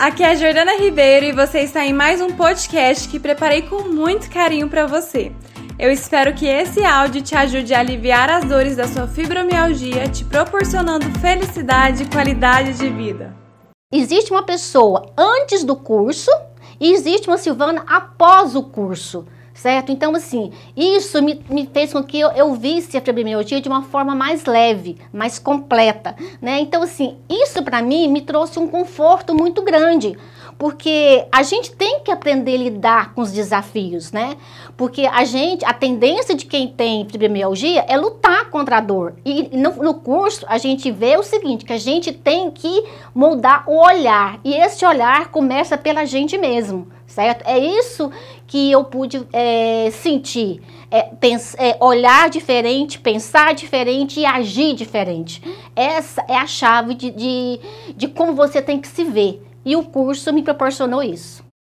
aqui é a Jordana Ribeiro e você está em mais um podcast que preparei com muito carinho para você. Eu espero que esse áudio te ajude a aliviar as dores da sua fibromialgia, te proporcionando felicidade e qualidade de vida. Existe uma pessoa antes do curso e existe uma Silvana após o curso certo? Então, assim, isso me, me fez com que eu, eu visse a fibromialgia de uma forma mais leve, mais completa, né? Então, assim, isso para mim me trouxe um conforto muito grande, porque a gente tem que aprender a lidar com os desafios, né? Porque a gente, a tendência de quem tem fibromialgia é lutar contra a dor. E no, no curso a gente vê o seguinte, que a gente tem que moldar o olhar, e esse olhar começa pela gente mesmo certo? É isso que eu pude é, sentir. É, é, olhar diferente, pensar diferente e agir diferente. Essa é a chave de, de, de como você tem que se ver. E o curso me proporcionou isso.